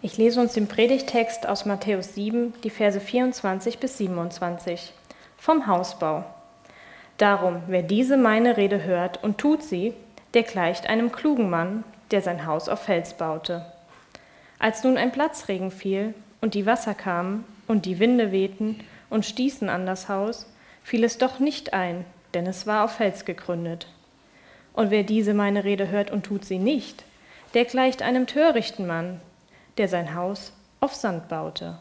Ich lese uns den Predigtext aus Matthäus 7, die Verse 24 bis 27 vom Hausbau. Darum, wer diese meine Rede hört und tut sie, der gleicht einem klugen Mann, der sein Haus auf Fels baute. Als nun ein Platzregen fiel und die Wasser kamen und die Winde wehten und stießen an das Haus, fiel es doch nicht ein, denn es war auf Fels gegründet. Und wer diese meine Rede hört und tut sie nicht, der gleicht einem törichten Mann, der sein Haus auf Sand baute.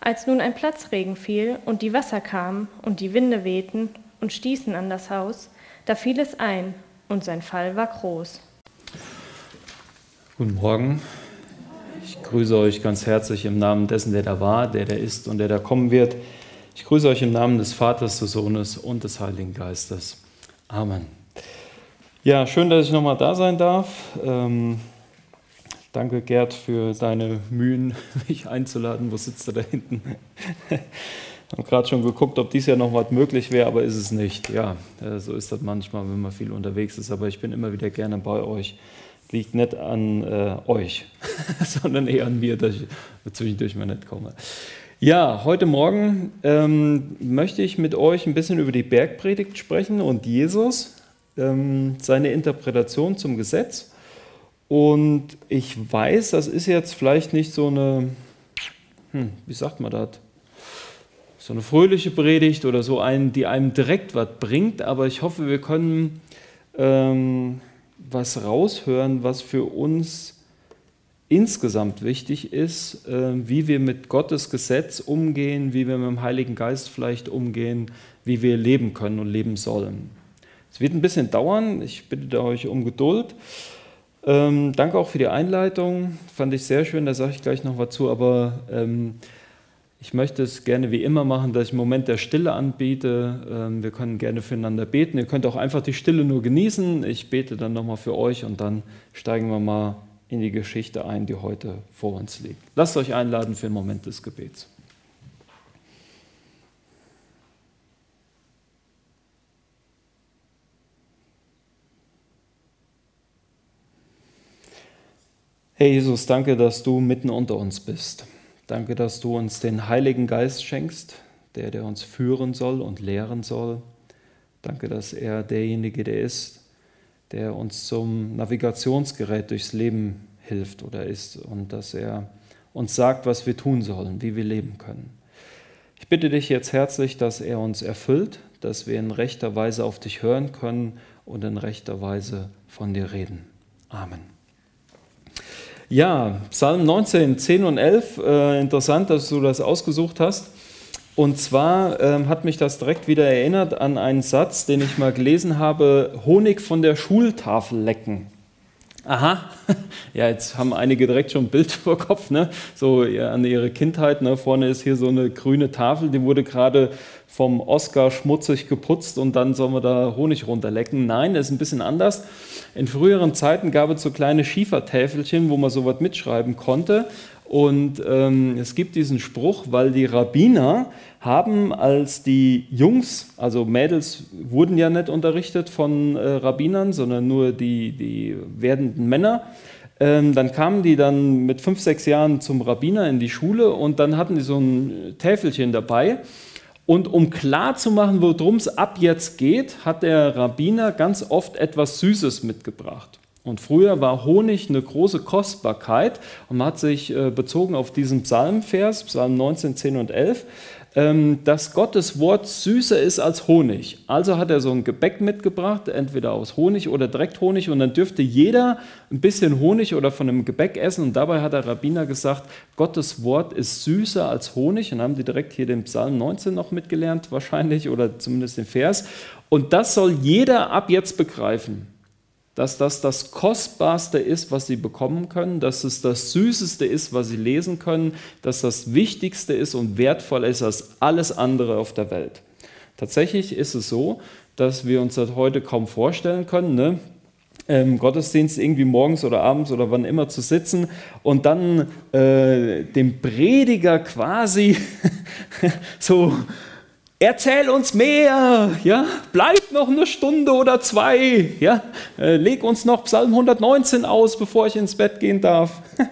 Als nun ein Platzregen fiel und die Wasser kamen und die Winde wehten und stießen an das Haus, da fiel es ein und sein Fall war groß. Guten Morgen. Ich grüße euch ganz herzlich im Namen dessen, der da war, der da ist und der da kommen wird. Ich grüße euch im Namen des Vaters, des Sohnes und des Heiligen Geistes. Amen. Ja, schön, dass ich nochmal da sein darf. Ähm, Danke, Gerd, für deine Mühen, mich einzuladen. Wo sitzt er da hinten? Ich habe gerade schon geguckt, ob dies Jahr noch was möglich wäre, aber ist es nicht. Ja, äh, so ist das manchmal, wenn man viel unterwegs ist. Aber ich bin immer wieder gerne bei euch. Liegt nicht an äh, euch, sondern eher an mir, dass ich zwischendurch mal nicht komme. Ja, heute Morgen ähm, möchte ich mit euch ein bisschen über die Bergpredigt sprechen und Jesus, ähm, seine Interpretation zum Gesetz und ich weiß, das ist jetzt vielleicht nicht so eine, hm, wie sagt man das? So eine fröhliche Predigt oder so eine, die einem direkt was bringt, aber ich hoffe, wir können ähm, was raushören, was für uns insgesamt wichtig ist, äh, wie wir mit Gottes Gesetz umgehen, wie wir mit dem Heiligen Geist vielleicht umgehen, wie wir leben können und leben sollen. Es wird ein bisschen dauern, ich bitte euch um Geduld. Ähm, danke auch für die Einleitung, fand ich sehr schön, da sage ich gleich noch was zu, aber ähm, ich möchte es gerne wie immer machen, dass ich einen Moment der Stille anbiete. Ähm, wir können gerne füreinander beten. Ihr könnt auch einfach die Stille nur genießen. Ich bete dann nochmal für euch und dann steigen wir mal in die Geschichte ein, die heute vor uns liegt. Lasst euch einladen für einen Moment des Gebets. Herr Jesus, danke, dass du mitten unter uns bist. Danke, dass du uns den Heiligen Geist schenkst, der, der uns führen soll und lehren soll. Danke, dass er derjenige, der ist, der uns zum Navigationsgerät durchs Leben hilft oder ist und dass er uns sagt, was wir tun sollen, wie wir leben können. Ich bitte dich jetzt herzlich, dass er uns erfüllt, dass wir in rechter Weise auf dich hören können und in rechter Weise von dir reden. Amen. Ja, Psalm 19, 10 und 11, äh, interessant, dass du das ausgesucht hast. Und zwar ähm, hat mich das direkt wieder erinnert an einen Satz, den ich mal gelesen habe, Honig von der Schultafel lecken. Aha, ja, jetzt haben einige direkt schon ein Bild vor Kopf, ne? so ja, an ihre Kindheit. Ne? Vorne ist hier so eine grüne Tafel, die wurde gerade vom Oscar schmutzig geputzt und dann sollen wir da Honig runterlecken. Nein, das ist ein bisschen anders. In früheren Zeiten gab es so kleine Schiefertäfelchen, wo man sowas mitschreiben konnte. Und ähm, es gibt diesen Spruch, weil die Rabbiner haben, als die Jungs, also Mädels wurden ja nicht unterrichtet von äh, Rabbinern, sondern nur die, die werdenden Männer, ähm, dann kamen die dann mit fünf, sechs Jahren zum Rabbiner in die Schule und dann hatten die so ein Täfelchen dabei. Und um klarzumachen, worum es ab jetzt geht, hat der Rabbiner ganz oft etwas Süßes mitgebracht. Und früher war Honig eine große Kostbarkeit und man hat sich äh, bezogen auf diesen Psalmvers, Psalm 19, 10 und 11, ähm, dass Gottes Wort süßer ist als Honig. Also hat er so ein Gebäck mitgebracht, entweder aus Honig oder direkt Honig, und dann dürfte jeder ein bisschen Honig oder von einem Gebäck essen. Und dabei hat der Rabbiner gesagt, Gottes Wort ist süßer als Honig. Und haben die direkt hier den Psalm 19 noch mitgelernt, wahrscheinlich, oder zumindest den Vers. Und das soll jeder ab jetzt begreifen dass das das Kostbarste ist, was sie bekommen können, dass es das Süßeste ist, was sie lesen können, dass das Wichtigste ist und wertvoller ist als alles andere auf der Welt. Tatsächlich ist es so, dass wir uns das heute kaum vorstellen können, ne? im Gottesdienst irgendwie morgens oder abends oder wann immer zu sitzen und dann äh, dem Prediger quasi so Erzähl uns mehr, ja, bleib noch eine Stunde oder zwei, ja, äh, leg uns noch Psalm 119 aus, bevor ich ins Bett gehen darf.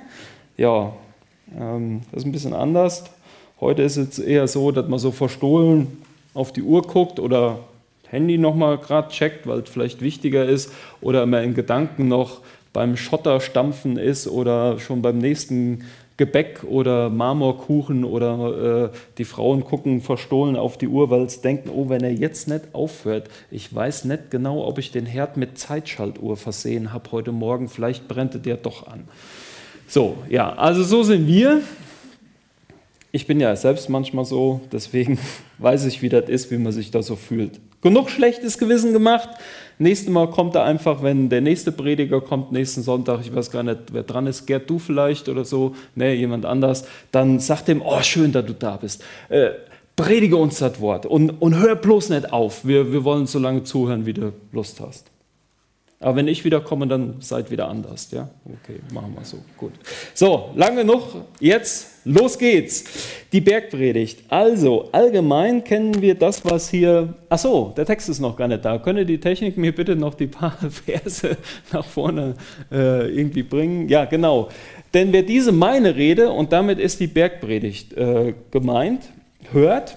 Ja, ähm, das ist ein bisschen anders. Heute ist es eher so, dass man so verstohlen auf die Uhr guckt oder Handy nochmal gerade checkt, weil es vielleicht wichtiger ist oder man in Gedanken noch beim Schotterstampfen ist oder schon beim nächsten Gebäck oder Marmorkuchen oder äh, die Frauen gucken verstohlen auf die Uhr, weil sie denken, oh, wenn er jetzt nicht aufhört, ich weiß nicht genau, ob ich den Herd mit Zeitschaltuhr versehen habe heute Morgen, vielleicht brennt der doch an. So, ja, also so sind wir. Ich bin ja selbst manchmal so, deswegen weiß ich, wie das ist, wie man sich da so fühlt. Genug schlechtes Gewissen gemacht. Nächstes Mal kommt er einfach, wenn der nächste Prediger kommt, nächsten Sonntag, ich weiß gar nicht, wer dran ist, Gerd, du vielleicht oder so, ne, jemand anders, dann sagt dem, oh, schön, dass du da bist. Äh, predige uns das Wort und, und hör bloß nicht auf. Wir, wir wollen so lange zuhören, wie du Lust hast. Aber wenn ich wieder komme, dann seid wieder anders. Ja? Okay, machen wir so. Gut. So, lange noch. Jetzt, los geht's. Die Bergpredigt. Also, allgemein kennen wir das, was hier. Ach so, der Text ist noch gar nicht da. Könne die Technik mir bitte noch die paar Verse nach vorne äh, irgendwie bringen? Ja, genau. Denn wer diese meine Rede, und damit ist die Bergpredigt äh, gemeint, hört,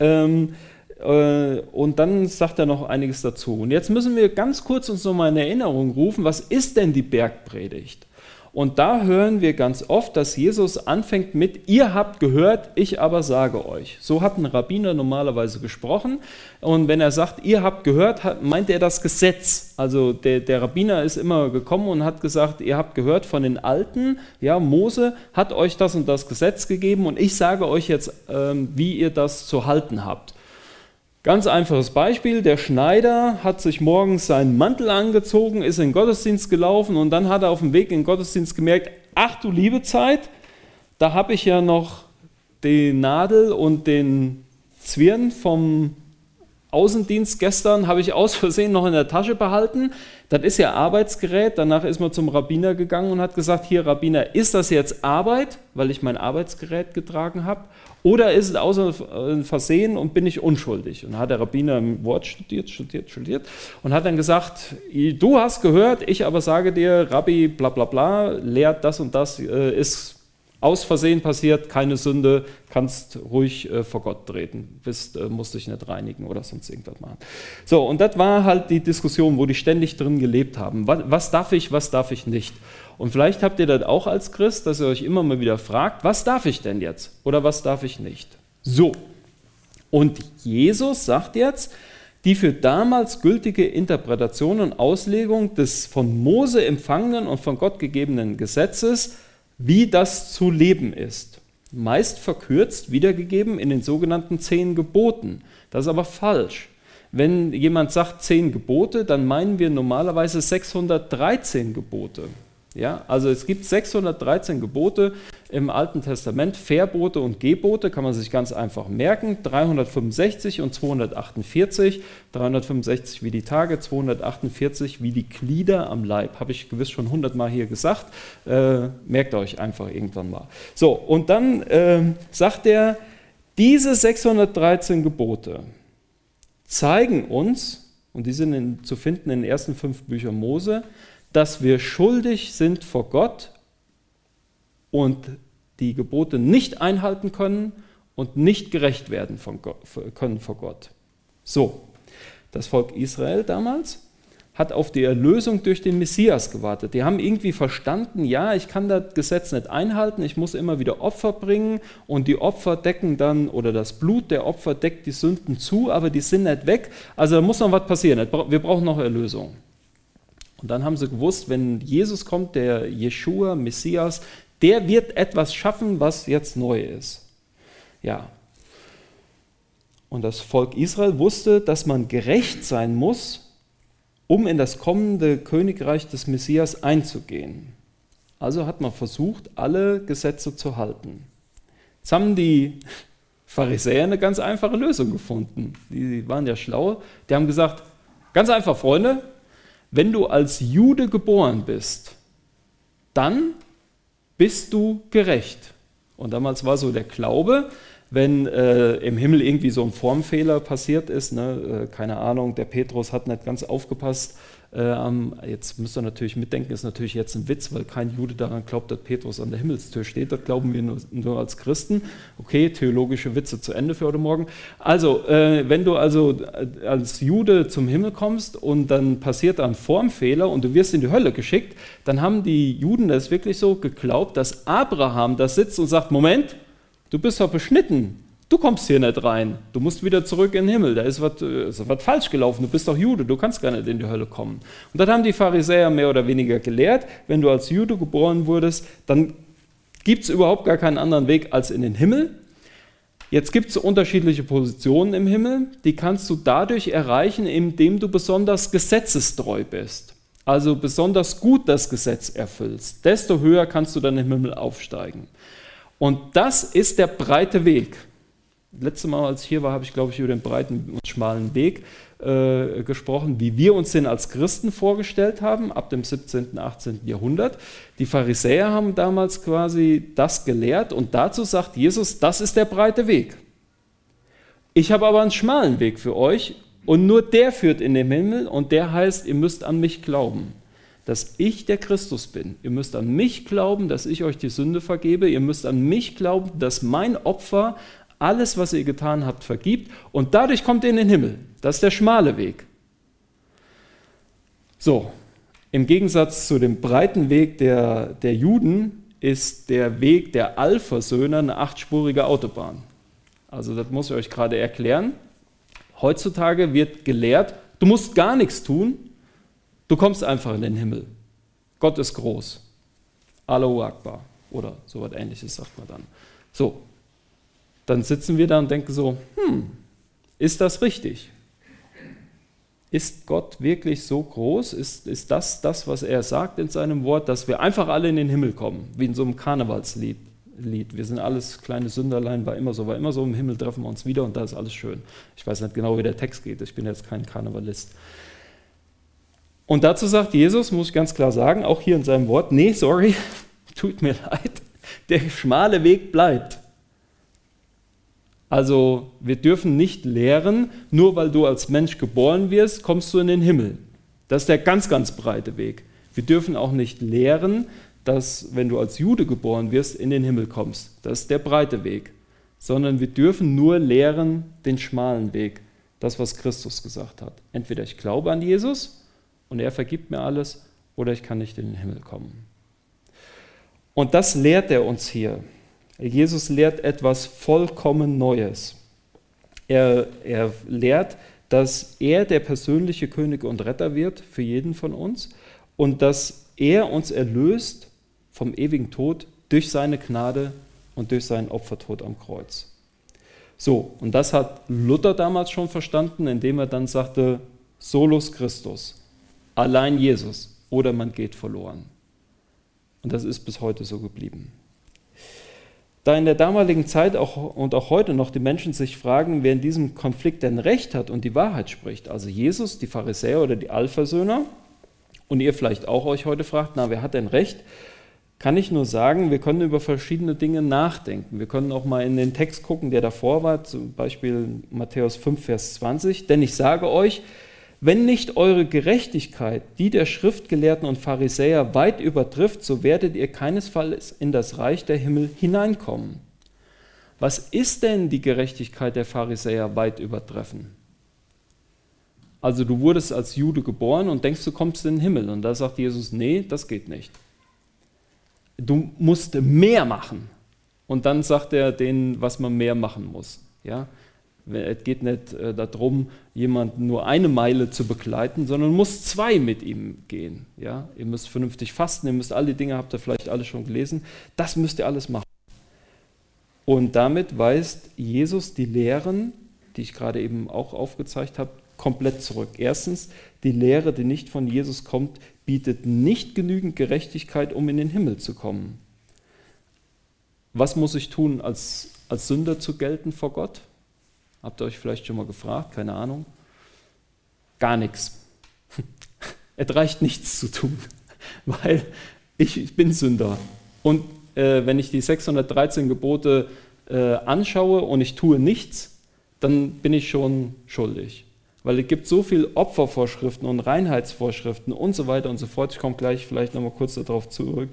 ähm, äh, und dann sagt er noch einiges dazu. Und jetzt müssen wir ganz kurz uns nochmal in Erinnerung rufen, was ist denn die Bergpredigt? Und da hören wir ganz oft, dass Jesus anfängt mit, ihr habt gehört, ich aber sage euch. So hat ein Rabbiner normalerweise gesprochen. Und wenn er sagt, ihr habt gehört, meint er das Gesetz. Also der, der Rabbiner ist immer gekommen und hat gesagt, ihr habt gehört von den Alten, ja, Mose hat euch das und das Gesetz gegeben und ich sage euch jetzt, ähm, wie ihr das zu halten habt. Ganz einfaches Beispiel, der Schneider hat sich morgens seinen Mantel angezogen, ist in den Gottesdienst gelaufen und dann hat er auf dem Weg in den Gottesdienst gemerkt, ach du liebe Zeit, da habe ich ja noch die Nadel und den Zwirn vom Außendienst gestern, habe ich aus Versehen noch in der Tasche behalten. Das ist ja Arbeitsgerät. Danach ist man zum Rabbiner gegangen und hat gesagt, hier Rabbiner, ist das jetzt Arbeit, weil ich mein Arbeitsgerät getragen habe? Oder ist es außer äh, Versehen und bin ich unschuldig? Und hat der Rabbiner im Wort studiert, studiert, studiert und hat dann gesagt, du hast gehört, ich aber sage dir, Rabbi bla bla bla, lehrt das und das, äh, ist aus Versehen passiert, keine Sünde, kannst ruhig äh, vor Gott treten, bist, äh, musst dich nicht reinigen oder sonst irgendwas machen. So, und das war halt die Diskussion, wo die ständig drin gelebt haben. Was, was darf ich, was darf ich nicht? Und vielleicht habt ihr das auch als Christ, dass ihr euch immer mal wieder fragt, was darf ich denn jetzt oder was darf ich nicht? So, und Jesus sagt jetzt, die für damals gültige Interpretation und Auslegung des von Mose empfangenen und von Gott gegebenen Gesetzes wie das zu leben ist. Meist verkürzt wiedergegeben in den sogenannten zehn Geboten. Das ist aber falsch. Wenn jemand sagt zehn Gebote, dann meinen wir normalerweise 613 Gebote. Ja, also es gibt 613 Gebote im Alten Testament, Verbote und Gebote, kann man sich ganz einfach merken, 365 und 248, 365 wie die Tage, 248 wie die Glieder am Leib, habe ich gewiss schon 100 Mal hier gesagt, äh, merkt euch einfach irgendwann mal. So, und dann äh, sagt er, diese 613 Gebote zeigen uns, und die sind in, zu finden in den ersten fünf Büchern Mose, dass wir schuldig sind vor Gott und die Gebote nicht einhalten können und nicht gerecht werden Gott, können vor Gott. So, das Volk Israel damals hat auf die Erlösung durch den Messias gewartet. Die haben irgendwie verstanden, ja, ich kann das Gesetz nicht einhalten, ich muss immer wieder Opfer bringen und die Opfer decken dann, oder das Blut der Opfer deckt die Sünden zu, aber die sind nicht weg. Also da muss noch was passieren. Wir brauchen noch Erlösung. Und dann haben sie gewusst, wenn Jesus kommt, der Jeshua, Messias, der wird etwas schaffen, was jetzt neu ist. Ja. Und das Volk Israel wusste, dass man gerecht sein muss, um in das kommende Königreich des Messias einzugehen. Also hat man versucht, alle Gesetze zu halten. Jetzt haben die Pharisäer eine ganz einfache Lösung gefunden. Die waren ja schlau. Die haben gesagt, ganz einfach, Freunde, wenn du als Jude geboren bist, dann bist du gerecht. Und damals war so der Glaube, wenn äh, im Himmel irgendwie so ein Formfehler passiert ist, ne, äh, keine Ahnung, der Petrus hat nicht ganz aufgepasst Äh, jetzt müsst ihr natürlich mitdenken, ist natürlich jetzt ein Witz, weil kein Jude daran glaubt, dass Petrus an der Himmelstür steht. Das glauben wir nur, nur als Christen. Okay, theologische Witze zu Ende für heute Morgen. Also, äh, wenn du also äh, als Jude zum Himmel kommst und dann passiert ein Formfehler und du wirst in die Hölle geschickt, dann haben die Juden das wirklich so geglaubt, dass Abraham da sitzt und sagt, Moment, du bist doch beschnitten. Du kommst hier nicht rein. Du musst wieder zurück in den Himmel. Da ist was, äh, ist was falsch gelaufen. Du bist doch Jude. Du kannst gar nicht in die Hölle kommen. Und dann haben die Pharisäer mehr oder weniger gelehrt, wenn du als Jude geboren wurdest, dann gibt es überhaupt gar keinen anderen Weg als in den Himmel. Jetzt gibt es unterschiedliche Positionen im Himmel. Die kannst du dadurch erreichen, indem du besonders gesetzestreu bist. Also besonders gut das Gesetz erfüllst. Desto höher kannst du dann im Himmel aufsteigen. Und das ist der breite Weg. Letztes Mal, als ich hier war, habe ich, glaube ich, über den breiten und schmalen Weg äh, gesprochen, wie wir uns den als Christen vorgestellt haben, ab dem 17., 18. Jahrhundert. Die Pharisäer haben damals quasi das gelehrt und dazu sagt Jesus, das ist der breite Weg. Ich habe aber einen schmalen Weg für euch und nur der führt in den Himmel und der heißt, ihr müsst an mich glauben dass ich der Christus bin. Ihr müsst an mich glauben, dass ich euch die Sünde vergebe. Ihr müsst an mich glauben, dass mein Opfer alles, was ihr getan habt, vergibt und dadurch kommt ihr in den Himmel. Das ist der schmale Weg. So, im Gegensatz zu dem breiten Weg der, der Juden ist der Weg der Alpha-Söhne eine achtspurige Autobahn. Also das muss ich euch gerade erklären. Heutzutage wird gelehrt, du musst gar nichts tun, du kommst einfach in den Himmel. Gott ist groß. Allahu Akbar oder so etwas ähnliches sagt man dann. So, dann sitzen wir da und denken so, hm, ist das richtig? Ist Gott wirklich so groß? Ist, ist das das, was er sagt in seinem Wort, dass wir einfach alle in den Himmel kommen, wie in so einem Karnevalslied? Lied. Wir sind alles kleine Sünderlein, war immer so, war immer so, im Himmel treffen wir uns wieder und da ist alles schön. Ich weiß nicht genau, wie der Text geht, ich bin jetzt kein Karnevalist. Und dazu sagt Jesus, muss ich ganz klar sagen, auch hier in seinem Wort, nee, sorry, tut mir leid, der schmale Weg bleibt. Also wir dürfen nicht lehren, nur weil du als Mensch geboren wirst, kommst du in den Himmel. Das ist der ganz, ganz breite Weg. Wir dürfen auch nicht lehren, dass wenn du als Jude geboren wirst, in den Himmel kommst. Das ist der breite Weg. Sondern wir dürfen nur lehren den schmalen Weg. Das, was Christus gesagt hat. Entweder ich glaube an Jesus und er vergibt mir alles, oder ich kann nicht in den Himmel kommen. Und das lehrt er uns hier. Jesus lehrt etwas vollkommen Neues. Er, er lehrt, dass er der persönliche König und Retter wird für jeden von uns und dass er uns erlöst vom ewigen Tod durch seine Gnade und durch seinen Opfertod am Kreuz. So, und das hat Luther damals schon verstanden, indem er dann sagte, solus Christus, allein Jesus oder man geht verloren. Und das ist bis heute so geblieben. Da in der damaligen Zeit auch, und auch heute noch die Menschen sich fragen, wer in diesem Konflikt denn Recht hat und die Wahrheit spricht, also Jesus, die Pharisäer oder die Alphasöhner, und ihr vielleicht auch euch heute fragt, na, wer hat denn Recht, kann ich nur sagen, wir können über verschiedene Dinge nachdenken. Wir können auch mal in den Text gucken, der davor war, zum Beispiel Matthäus 5, Vers 20. Denn ich sage euch, wenn nicht eure Gerechtigkeit die der Schriftgelehrten und Pharisäer weit übertrifft, so werdet ihr keinesfalls in das Reich der Himmel hineinkommen. Was ist denn die Gerechtigkeit der Pharisäer weit übertreffen? Also du wurdest als Jude geboren und denkst, du kommst in den Himmel. Und da sagt Jesus, nee, das geht nicht. Du musst mehr machen. Und dann sagt er denen, was man mehr machen muss. Ja? Es geht nicht äh, darum, jemanden nur eine Meile zu begleiten, sondern muss zwei mit ihm gehen. Ja? Ihr müsst vernünftig fasten, ihr müsst all die Dinge, habt ihr vielleicht alle schon gelesen, das müsst ihr alles machen. Und damit weist Jesus die Lehren, die ich gerade eben auch aufgezeigt habe, komplett zurück. Erstens, die Lehre, die nicht von Jesus kommt, bietet nicht genügend Gerechtigkeit, um in den Himmel zu kommen. Was muss ich tun, als, als Sünder zu gelten vor Gott? Habt ihr euch vielleicht schon mal gefragt? Keine Ahnung. Gar nichts. Es reicht nichts zu tun, weil ich, ich bin Sünder. Und äh, wenn ich die 613 Gebote äh, anschaue und ich tue nichts, dann bin ich schon schuldig. Weil es gibt so viele Opfervorschriften und Reinheitsvorschriften und so weiter und so fort. Ich komme gleich vielleicht nochmal kurz darauf zurück.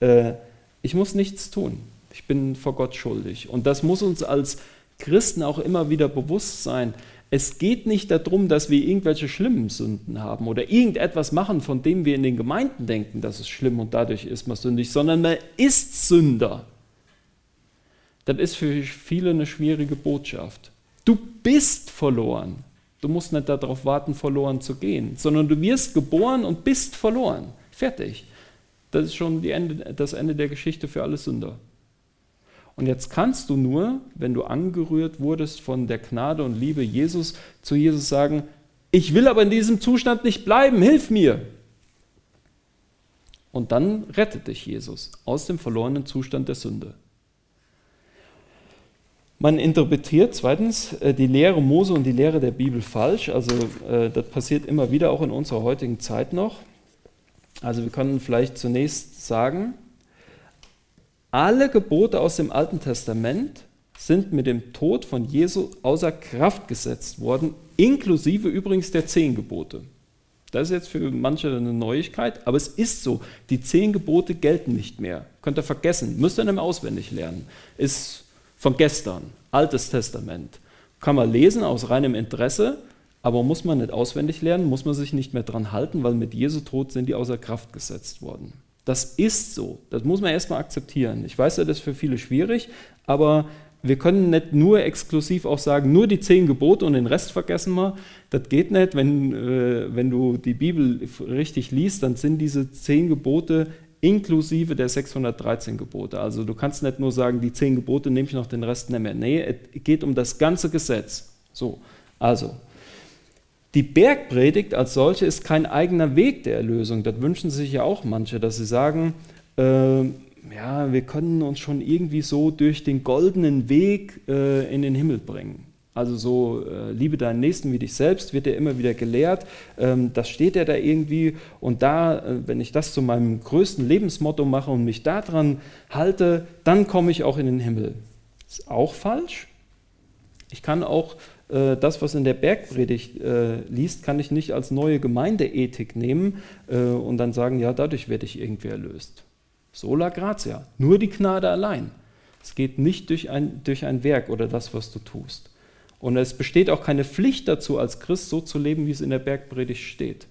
Äh, ich muss nichts tun. Ich bin vor Gott schuldig. Und das muss uns als Christen auch immer wieder bewusst sein. Es geht nicht darum, dass wir irgendwelche schlimmen Sünden haben oder irgendetwas machen, von dem wir in den Gemeinden denken, dass es schlimm und dadurch ist man sündig, sondern man ist Sünder. Das ist für viele eine schwierige Botschaft. Du bist verloren. Du musst nicht darauf warten, verloren zu gehen, sondern du wirst geboren und bist verloren. Fertig. Das ist schon Ende, das Ende der Geschichte für alle Sünder. Und jetzt kannst du nur, wenn du angerührt wurdest von der Gnade und Liebe Jesus, zu Jesus sagen, ich will aber in diesem Zustand nicht bleiben, hilf mir. Und dann rettet dich Jesus aus dem verlorenen Zustand der Sünde. Man interpretiert zweitens äh, die Lehre Mose und die Lehre der Bibel falsch. Also äh, das passiert immer wieder auch in unserer heutigen Zeit noch. Also wir können vielleicht zunächst sagen, alle Gebote aus dem Alten Testament sind mit dem Tod von Jesu außer Kraft gesetzt worden, inklusive übrigens der zehn Gebote. Das ist jetzt für manche eine Neuigkeit, aber es ist so. Die zehn Gebote gelten nicht mehr. Könnt ihr vergessen, müsst ihr nicht mehr auswendig lernen. Ist von gestern, Altes Testament. Kann man lesen aus reinem Interesse, aber muss man nicht auswendig lernen, muss man sich nicht mehr dran halten, weil mit Jesu Tod sind die außer Kraft gesetzt worden. Das ist so. Das muss man erstmal akzeptieren. Ich weiß, das ist für viele schwierig, aber wir können nicht nur exklusiv auch sagen, nur die zehn Gebote und den Rest vergessen wir. Das geht nicht. Wenn, äh, wenn du die Bibel richtig liest, dann sind diese zehn Gebote inklusive der 613 Gebote. Also du kannst nicht nur sagen, die zehn Gebote nehme ich noch den Rest nicht mehr. Nee, es geht um das ganze Gesetz. So, also die Bergpredigt als solche ist kein eigener Weg der Erlösung. Das wünschen sich ja auch manche, dass sie sagen, äh, ja, wir können uns schon irgendwie so durch den goldenen Weg äh, in den Himmel bringen. Also so, äh, liebe deinen Nächsten wie dich selbst, wird ja immer wieder gelehrt. Ähm, das steht ja da irgendwie. Und da, äh, wenn ich das zu meinem größten Lebensmotto mache und mich daran halte, dann komme ich auch in den Himmel. Ist auch falsch. Ich kann auch das, was in der Bergpredigt äh, liest, kann ich nicht als neue Gemeindeethik nehmen äh, und dann sagen, ja, dadurch werde ich irgendwie erlöst. Sola gratia, nur die Gnade allein. Es geht nicht durch ein, durch ein Werk oder das, was du tust. Und es besteht auch keine Pflicht dazu, als Christ so zu leben, wie es in der Bergpredigt steht.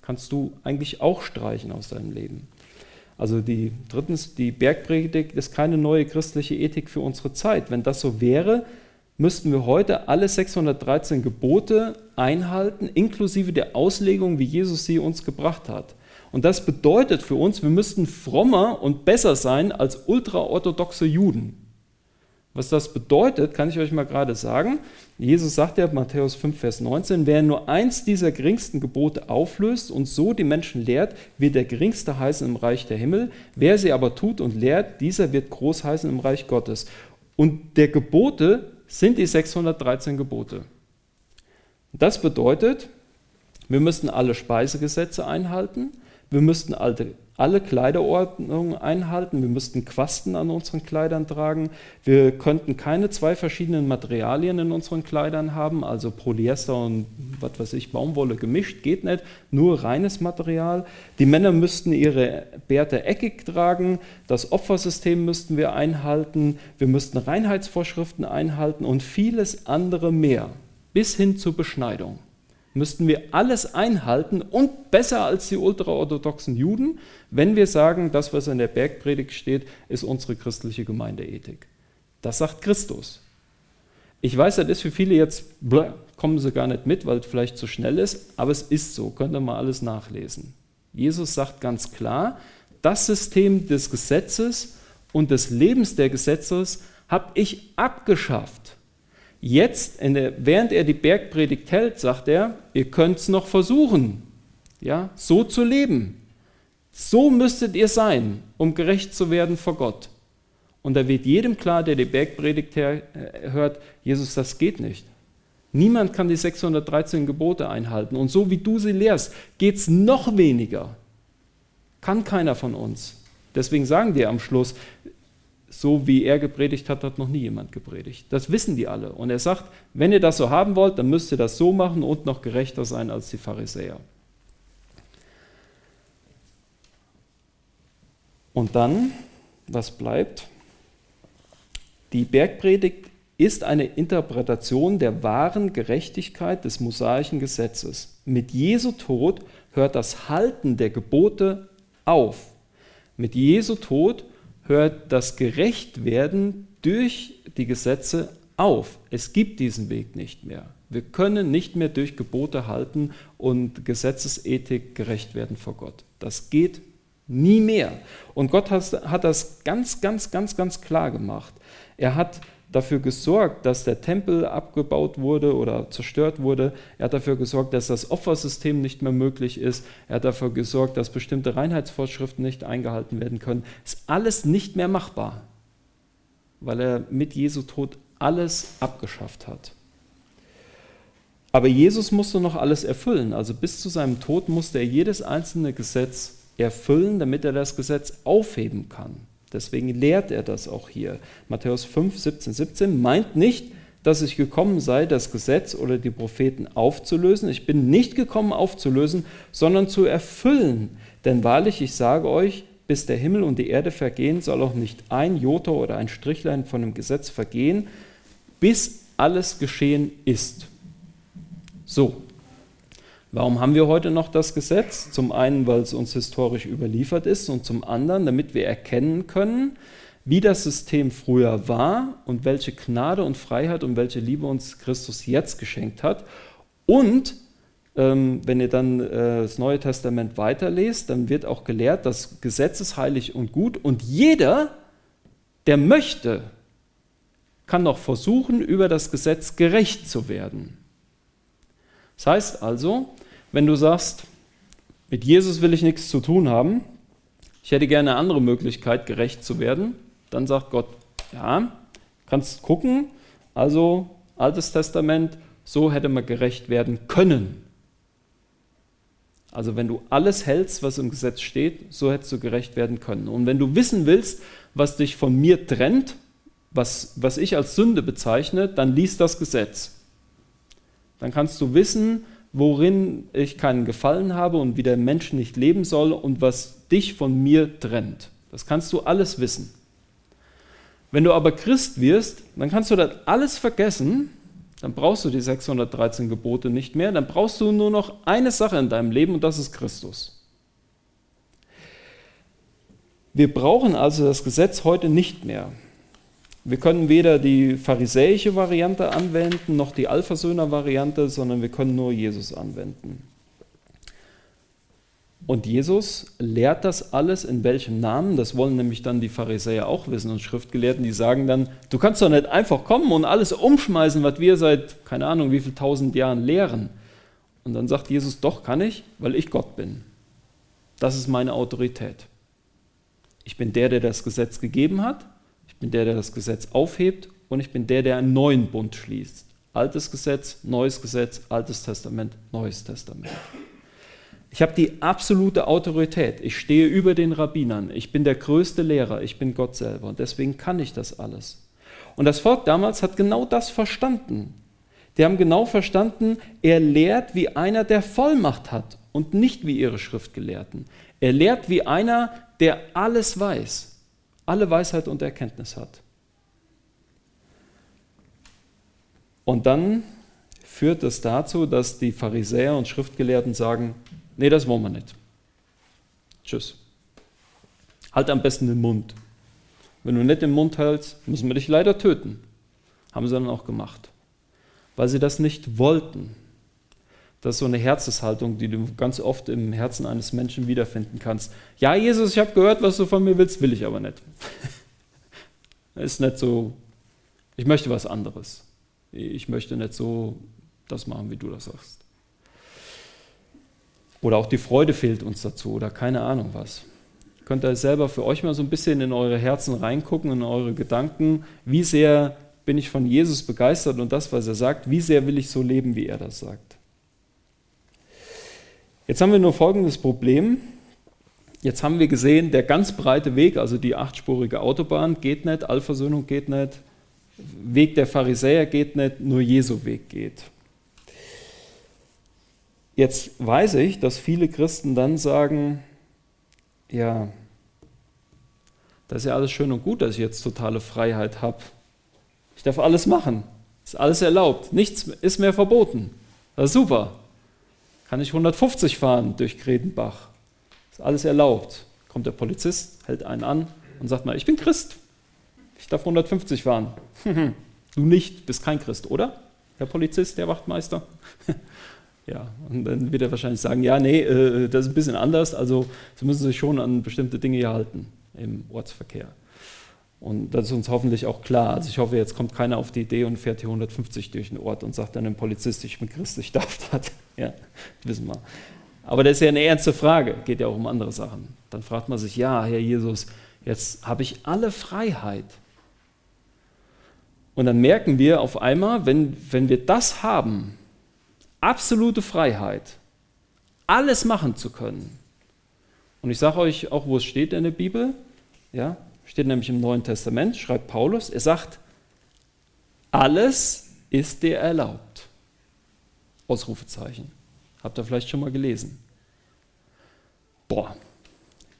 Kannst du eigentlich auch streichen aus deinem Leben. Also die, drittens, die Bergpredigt ist keine neue christliche Ethik für unsere Zeit. Wenn das so wäre, müssten wir heute alle 613 Gebote einhalten, inklusive der Auslegung, wie Jesus sie uns gebracht hat. Und das bedeutet für uns, wir müssten frommer und besser sein als ultraorthodoxe Juden. Was das bedeutet, kann ich euch mal gerade sagen. Jesus sagt ja, Matthäus 5, Vers 19, wer nur eins dieser geringsten Gebote auflöst und so die Menschen lehrt, wird der geringste heißen im Reich der Himmel. Wer sie aber tut und lehrt, dieser wird groß heißen im Reich Gottes. Und der Gebote sind die 613 Gebote. Das bedeutet, wir müssten alle Speisegesetze einhalten, wir müssten alte alle Kleiderordnungen einhalten. Wir müssten Quasten an unseren Kleidern tragen. Wir könnten keine zwei verschiedenen Materialien in unseren Kleidern haben, also Polyester und was weiß ich, Baumwolle gemischt, geht nicht. Nur reines Material. Die Männer müssten ihre Bärte eckig tragen. Das Opfersystem müssten wir einhalten. Wir müssten Reinheitsvorschriften einhalten und vieles andere mehr, bis hin zur Beschneidung müssten wir alles einhalten und besser als die ultraorthodoxen Juden, wenn wir sagen, das, was in der Bergpredigt steht, ist unsere christliche Gemeindeethik. Das sagt Christus. Ich weiß, das ist für viele jetzt, kommen sie gar nicht mit, weil es vielleicht zu schnell ist, aber es ist so, könnt ihr mal alles nachlesen. Jesus sagt ganz klar, das System des Gesetzes und des Lebens der Gesetzes habe ich abgeschafft. Jetzt, der, während er die Bergpredigt hält, sagt er, ihr könnt es noch versuchen, ja, so zu leben. So müsstet ihr sein, um gerecht zu werden vor Gott. Und da wird jedem klar, der die Bergpredigt äh, hört, Jesus, das geht nicht. Niemand kann die 613 Gebote einhalten. Und so wie du sie lehrst, geht es noch weniger. Kann keiner von uns. Deswegen sagen wir am Schluss, so wie er gepredigt hat, hat noch nie jemand gepredigt. Das wissen die alle. Und er sagt, wenn ihr das so haben wollt, dann müsst ihr das so machen und noch gerechter sein als die Pharisäer. Und dann, was bleibt? Die Bergpredigt ist eine Interpretation der wahren Gerechtigkeit des mosaischen Gesetzes. Mit Jesu Tod hört das Halten der Gebote auf. Mit Jesu Tod hört das Gerechtwerden durch die Gesetze auf. Es gibt diesen Weg nicht mehr. Wir können nicht mehr durch Gebote halten und Gesetzesethik gerecht werden vor Gott. Das geht nie mehr. Und Gott hat, das ganz, ganz, ganz, ganz klar gemacht. Er hat dafür gesorgt, dass der Tempel abgebaut wurde oder zerstört wurde. Er hat dafür gesorgt, dass das Opfersystem nicht mehr möglich ist. Er hat dafür gesorgt, dass bestimmte Reinheitsvorschriften nicht eingehalten werden können. Ist alles nicht mehr machbar, weil er mit Jesu Tod alles abgeschafft hat. Aber Jesus musste noch alles erfüllen. Also bis zu seinem Tod musste er jedes einzelne Gesetz erfüllen, damit er das Gesetz aufheben kann. Deswegen lehrt er das auch hier. Matthäus 5, 17, 17 meint nicht, dass ich gekommen sei, das Gesetz oder die Propheten aufzulösen. Ich bin nicht gekommen aufzulösen, sondern zu erfüllen. Denn wahrlich, ich sage euch, bis der Himmel und die Erde vergehen, soll auch nicht ein Jota oder ein Strichlein von dem Gesetz vergehen, bis alles geschehen ist. So, Warum haben wir heute noch das Gesetz? Zum einen, weil es uns historisch überliefert ist und zum anderen, damit wir erkennen können, wie das System früher war und welche Gnade und Freiheit und welche Liebe uns Christus jetzt geschenkt hat. Und ähm, wenn ihr dann äh, das Neue Testament weiterlest, dann wird auch gelehrt, das Gesetz ist heilig und gut und jeder, der möchte, kann noch versuchen, über das Gesetz gerecht zu werden. Das heißt also, wenn du sagst, mit Jesus will ich nichts zu tun haben, ich hätte gerne eine andere Möglichkeit, gerecht zu werden, dann sagt Gott, ja, kannst gucken, also Altes Testament, so hätte man gerecht werden können. Also wenn du alles hältst, was im Gesetz steht, so hättest du gerecht werden können. Und wenn du wissen willst, was dich von mir trennt, was, was ich als Sünde bezeichne, dann lies das Gesetz. Dann kannst du wissen, worin ich keinen Gefallen habe und wie der Mensch nicht leben soll und was dich von mir trennt. Das kannst du alles wissen. Wenn du aber Christ wirst, dann kannst du das alles vergessen, dann brauchst du die 613 Gebote nicht mehr, dann brauchst du nur noch eine Sache in deinem Leben und das ist Christus. Wir brauchen also das Gesetz heute nicht mehr. Wir können weder die pharisäische Variante anwenden, noch die Alphasöhner-Variante, sondern wir können nur Jesus anwenden. Und Jesus lehrt das alles in welchem Namen? Das wollen nämlich dann die Pharisäer auch wissen und Schriftgelehrten, die sagen dann, du kannst doch nicht einfach kommen und alles umschmeißen, was wir seit, keine Ahnung, wie viel tausend Jahren lehren. Und dann sagt Jesus, doch kann ich, weil ich Gott bin. Das ist meine Autorität. Ich bin der, der das Gesetz gegeben hat bin der, der das Gesetz aufhebt und ich bin der, der einen neuen Bund schließt. Altes Gesetz, neues Gesetz, Altes Testament, Neues Testament. Ich habe die absolute Autorität. Ich stehe über den Rabbinern. Ich bin der größte Lehrer. Ich bin Gott selber. Und deswegen kann ich das alles. Und das Volk damals hat genau das verstanden. Die haben genau verstanden, er lehrt wie einer, der Vollmacht hat und nicht wie ihre Schriftgelehrten. Er lehrt wie einer, der alles weiß alle Weisheit und Erkenntnis hat. Und dann führt es dazu, dass die Pharisäer und Schriftgelehrten sagen, nee, das wollen wir nicht. Tschüss. Halt am besten den Mund. Wenn du nicht den Mund hältst, müssen wir dich leider töten. Haben sie dann auch gemacht. Weil sie das nicht wollten. Das ist so eine Herzenshaltung, die du ganz oft im Herzen eines Menschen wiederfinden kannst. Ja, Jesus, ich habe gehört, was du von mir willst, will ich aber nicht. ist nicht so, ich möchte was anderes. Ich möchte nicht so das machen, wie du das sagst. Oder auch die Freude fehlt uns dazu oder keine Ahnung was. Könnt ihr selber für euch mal so ein bisschen in eure Herzen reingucken, in eure Gedanken. Wie sehr bin ich von Jesus begeistert und das, was er sagt, wie sehr will ich so leben, wie er das sagt. Jetzt haben wir nur folgendes Problem. jetzt haben wir gesehen, der ganz breite Weg, also die achtspurige Autobahn, geht nicht, Allversöhnung geht nicht, Weg der Pharisäer geht nicht, nur Jesu Weg geht. Jetzt weiß ich, dass viele Christen dann sagen, ja, das ist ja alles schön und gut, dass ich jetzt totale Freiheit habe. Ich darf alles machen. Ist alles erlaubt. Nichts ist mehr verboten. Das ist super. Kann ich 150 fahren durch Kredenbach. Ist alles erlaubt. Kommt der Polizist, hält einen an und sagt mal, ich bin Christ. Ich darf 150 fahren. du nicht, bist kein Christ, oder? Herr Polizist, der Wachtmeister. ja, und dann wird er wahrscheinlich sagen, ja, nee, äh, das ist ein bisschen anders. Also Sie müssen sich schon an bestimmte Dinge hier halten im Ortsverkehr. Und das ist uns hoffentlich auch klar. Also ich hoffe, jetzt kommt keiner auf die Idee und fährt hier 150 durch den Ort und sagt dann dem Polizist, ich bin Christ, ich darf das. Ja, wissen wir. Aber das ist ja eine ernste Frage, geht ja auch um andere Sachen. Dann fragt man sich, ja, Herr Jesus, jetzt habe ich alle Freiheit. Und dann merken wir auf einmal, wenn, wenn wir das haben, absolute Freiheit, alles machen zu können. Und ich sage euch auch, wo es steht in der Bibel, ja, steht nämlich im Neuen Testament, schreibt Paulus, er sagt, alles ist dir erlaubt. Ausrufezeichen. Habt ihr vielleicht schon mal gelesen? Boah,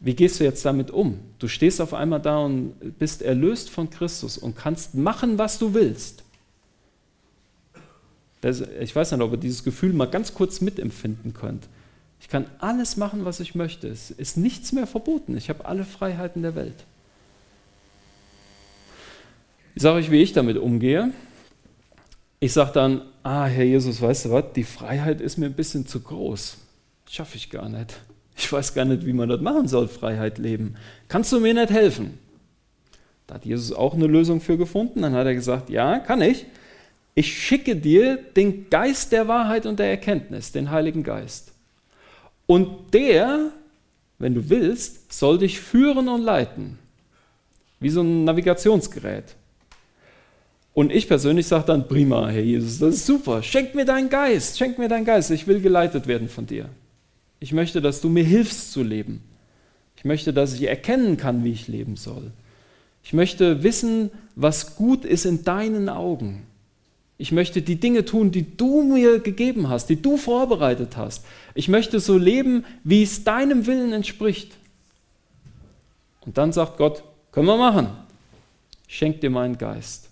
wie gehst du jetzt damit um? Du stehst auf einmal da und bist erlöst von Christus und kannst machen, was du willst. Das, ich weiß nicht, ob ihr dieses Gefühl mal ganz kurz mitempfinden könnt. Ich kann alles machen, was ich möchte. Es ist nichts mehr verboten. Ich habe alle Freiheiten der Welt. Ich sage euch, wie ich damit umgehe. Ich sage dann, ah, Herr Jesus, weißt du was, die Freiheit ist mir ein bisschen zu groß. Schaffe ich gar nicht. Ich weiß gar nicht, wie man das machen soll, Freiheit leben. Kannst du mir nicht helfen? Da hat Jesus auch eine Lösung für gefunden. Dann hat er gesagt, ja, kann ich. Ich schicke dir den Geist der Wahrheit und der Erkenntnis, den Heiligen Geist. Und der, wenn du willst, soll dich führen und leiten. Wie so ein Navigationsgerät. Und ich persönlich sage dann, prima, Herr Jesus, das ist super. Schenk mir deinen Geist, schenk mir deinen Geist. Ich will geleitet werden von dir. Ich möchte, dass du mir hilfst zu leben. Ich möchte, dass ich erkennen kann, wie ich leben soll. Ich möchte wissen, was gut ist in deinen Augen. Ich möchte die Dinge tun, die du mir gegeben hast, die du vorbereitet hast. Ich möchte so leben, wie es deinem Willen entspricht. Und dann sagt Gott, können wir machen. Schenk dir meinen Geist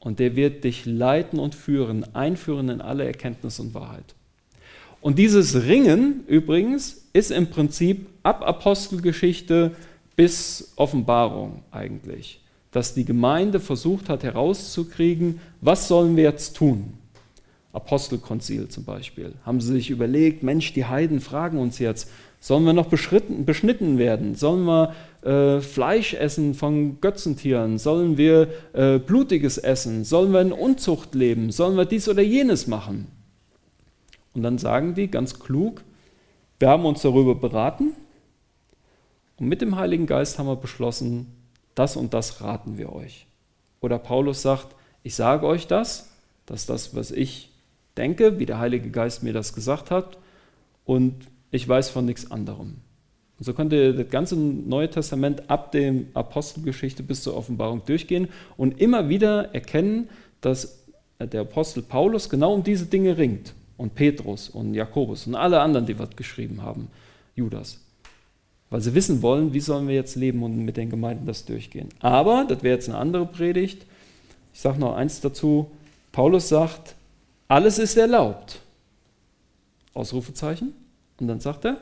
und der wird dich leiten und führen, einführen in alle Erkenntnis und Wahrheit. Und dieses Ringen übrigens ist im Prinzip ab Apostelgeschichte bis Offenbarung eigentlich, dass die Gemeinde versucht hat herauszukriegen, was sollen wir jetzt tun? Apostelkonzil zum Beispiel. Haben sie sich überlegt, Mensch, die Heiden fragen uns jetzt, sollen wir noch beschnitten werden? Sollen wir äh, Fleisch essen von Götzentieren? Sollen wir äh, Blutiges essen? Sollen wir in Unzucht leben? Sollen wir dies oder jenes machen? Und dann sagen die ganz klug, wir haben uns darüber beraten und mit dem Heiligen Geist haben wir beschlossen, das und das raten wir euch. Oder Paulus sagt, ich sage euch das, das ist das, was ich denke, wie der Heilige Geist mir das gesagt hat, und ich weiß von nichts anderem. Und so könnt ihr das ganze Neue Testament ab der Apostelgeschichte bis zur Offenbarung durchgehen und immer wieder erkennen, dass der Apostel Paulus genau um diese Dinge ringt. Und Petrus und Jakobus und alle anderen, die was geschrieben haben, Judas. Weil sie wissen wollen, wie sollen wir jetzt leben und mit den Gemeinden das durchgehen. Aber, das wäre jetzt eine andere Predigt, ich sage noch eins dazu, Paulus sagt, alles ist erlaubt. Ausrufezeichen. Und dann sagt er,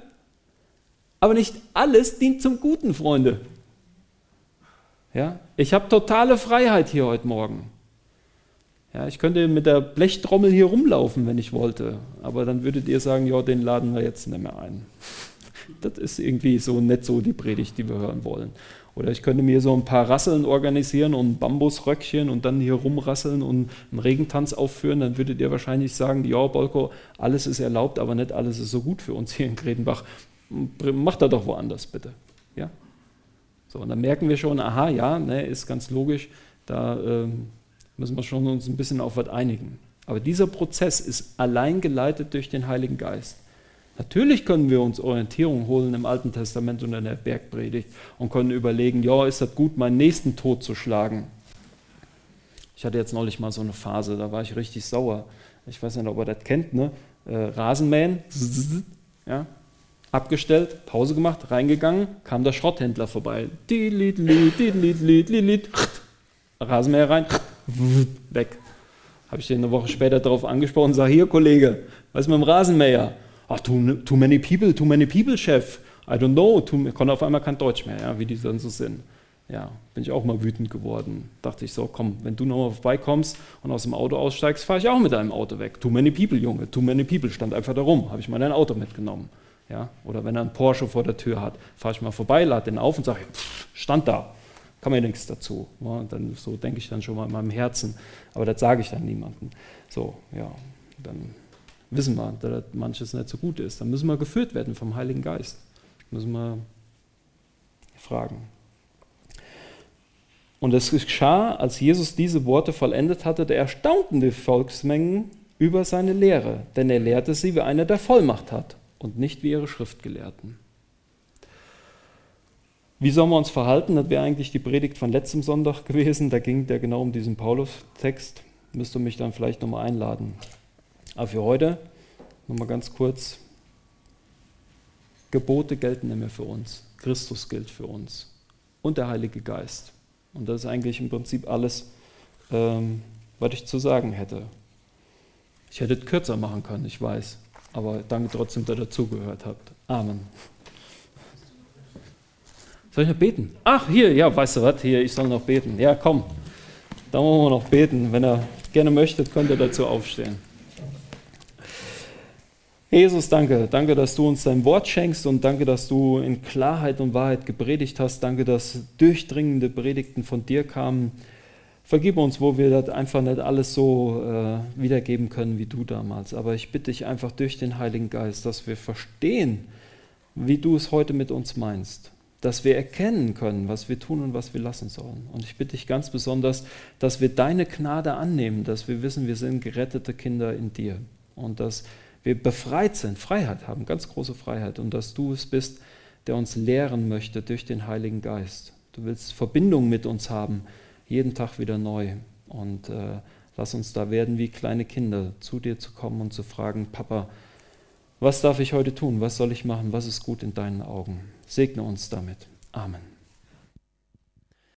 aber nicht alles dient zum Guten, Freunde. Ja, ich habe totale Freiheit hier heute Morgen. Ja, ich könnte mit der Blechtrommel hier rumlaufen, wenn ich wollte, aber dann würdet ihr sagen, ja, den laden wir jetzt nicht mehr ein. Das ist irgendwie so nicht so die Predigt, die wir hören wollen. Oder ich könnte mir so ein paar Rasseln organisieren und ein Bambusröckchen und dann hier rumrasseln und einen Regentanz aufführen, dann würdet ihr wahrscheinlich sagen, ja, Bolko, alles ist erlaubt, aber nicht alles ist so gut für uns hier in Gredenbach macht er doch woanders bitte. Ja? So, und dann merken wir schon, aha, ja, ne, ist ganz logisch, da ähm, müssen wir schon uns ein bisschen auf was einigen. Aber dieser Prozess ist allein geleitet durch den Heiligen Geist. Natürlich können wir uns Orientierung holen im Alten Testament und in der Bergpredigt und können überlegen, ja, ist das gut, meinen nächsten Tod zu schlagen? Ich hatte jetzt neulich mal so eine Phase, da war ich richtig sauer. Ich weiß nicht, ob ihr das kennt, ne? Äh, Rasenmähen, ja, abgestellt, Pause gemacht, reingegangen, kam der Schrotthändler vorbei. Rasenmäher rein, weg. Habe ich den eine Woche später darauf angesprochen und sage, hier Kollege, was ist mit dem Rasenmäher? Ach, too, too many people, too many people, Chef. I don't know. Too, konnte auf einmal kein Deutsch mehr, ja, wie die dann so sind. Ja, bin ich auch mal wütend geworden. Dachte ich so, komm, wenn du nochmal vorbeikommst und aus dem Auto aussteigst, fahre ich auch mit deinem Auto weg. Too many people, Junge, too many people. Stand einfach da rum, habe ich mal dein Auto mitgenommen. Ja, oder wenn er einen Porsche vor der Tür hat, fahre ich mal vorbei, lade den auf und sage, stand da, kann mir nichts dazu. Ja, dann, so denke ich dann schon mal in meinem Herzen, aber das sage ich dann niemandem. So, ja, dann wissen wir, dass manches nicht so gut ist. Dann müssen wir geführt werden vom Heiligen Geist. Müssen wir fragen. Und es geschah, als Jesus diese Worte vollendet hatte, da erstaunten die Volksmengen über seine Lehre, denn er lehrte sie, wie einer der Vollmacht hat und nicht wie ihre Schriftgelehrten. Wie sollen wir uns verhalten? Das wäre eigentlich die Predigt von letztem Sonntag gewesen. Da ging der genau um diesen Paulus-Text. Müsste mich dann vielleicht nochmal einladen. Aber für heute nochmal ganz kurz. Gebote gelten nicht für uns. Christus gilt für uns. Und der Heilige Geist. Und das ist eigentlich im Prinzip alles, ähm, was ich zu sagen hätte. Ich hätte es kürzer machen können, ich weiß. Aber danke trotzdem, dass ihr dazugehört habt. Amen. Soll ich noch beten? Ach, hier, ja, weißt du was, hier, ich soll noch beten. Ja, komm, da wollen wir noch beten. Wenn ihr gerne möchtet, könnt ihr dazu aufstehen. Jesus, danke. Danke, dass du uns dein Wort schenkst und danke, dass du in Klarheit und Wahrheit gepredigt hast. Danke, dass durchdringende Predigten von dir kamen. Vergib uns, wo wir das einfach nicht alles so äh, wiedergeben können wie du damals. Aber ich bitte dich einfach durch den Heiligen Geist, dass wir verstehen, wie du es heute mit uns meinst. Dass wir erkennen können, was wir tun und was wir lassen sollen. Und ich bitte dich ganz besonders, dass wir deine Gnade annehmen, dass wir wissen, wir sind gerettete Kinder in dir. Und dass wir befreit sind, Freiheit haben, ganz große Freiheit und dass du es bist, der uns lehren möchte durch den Heiligen Geist. Du willst Verbindung mit uns haben, jeden Tag wieder neu. Und äh, lass uns da werden wie kleine Kinder, zu dir zu kommen und zu fragen, Papa, was darf ich heute tun? Was soll ich machen? Was ist gut in deinen Augen? Segne uns damit. Amen.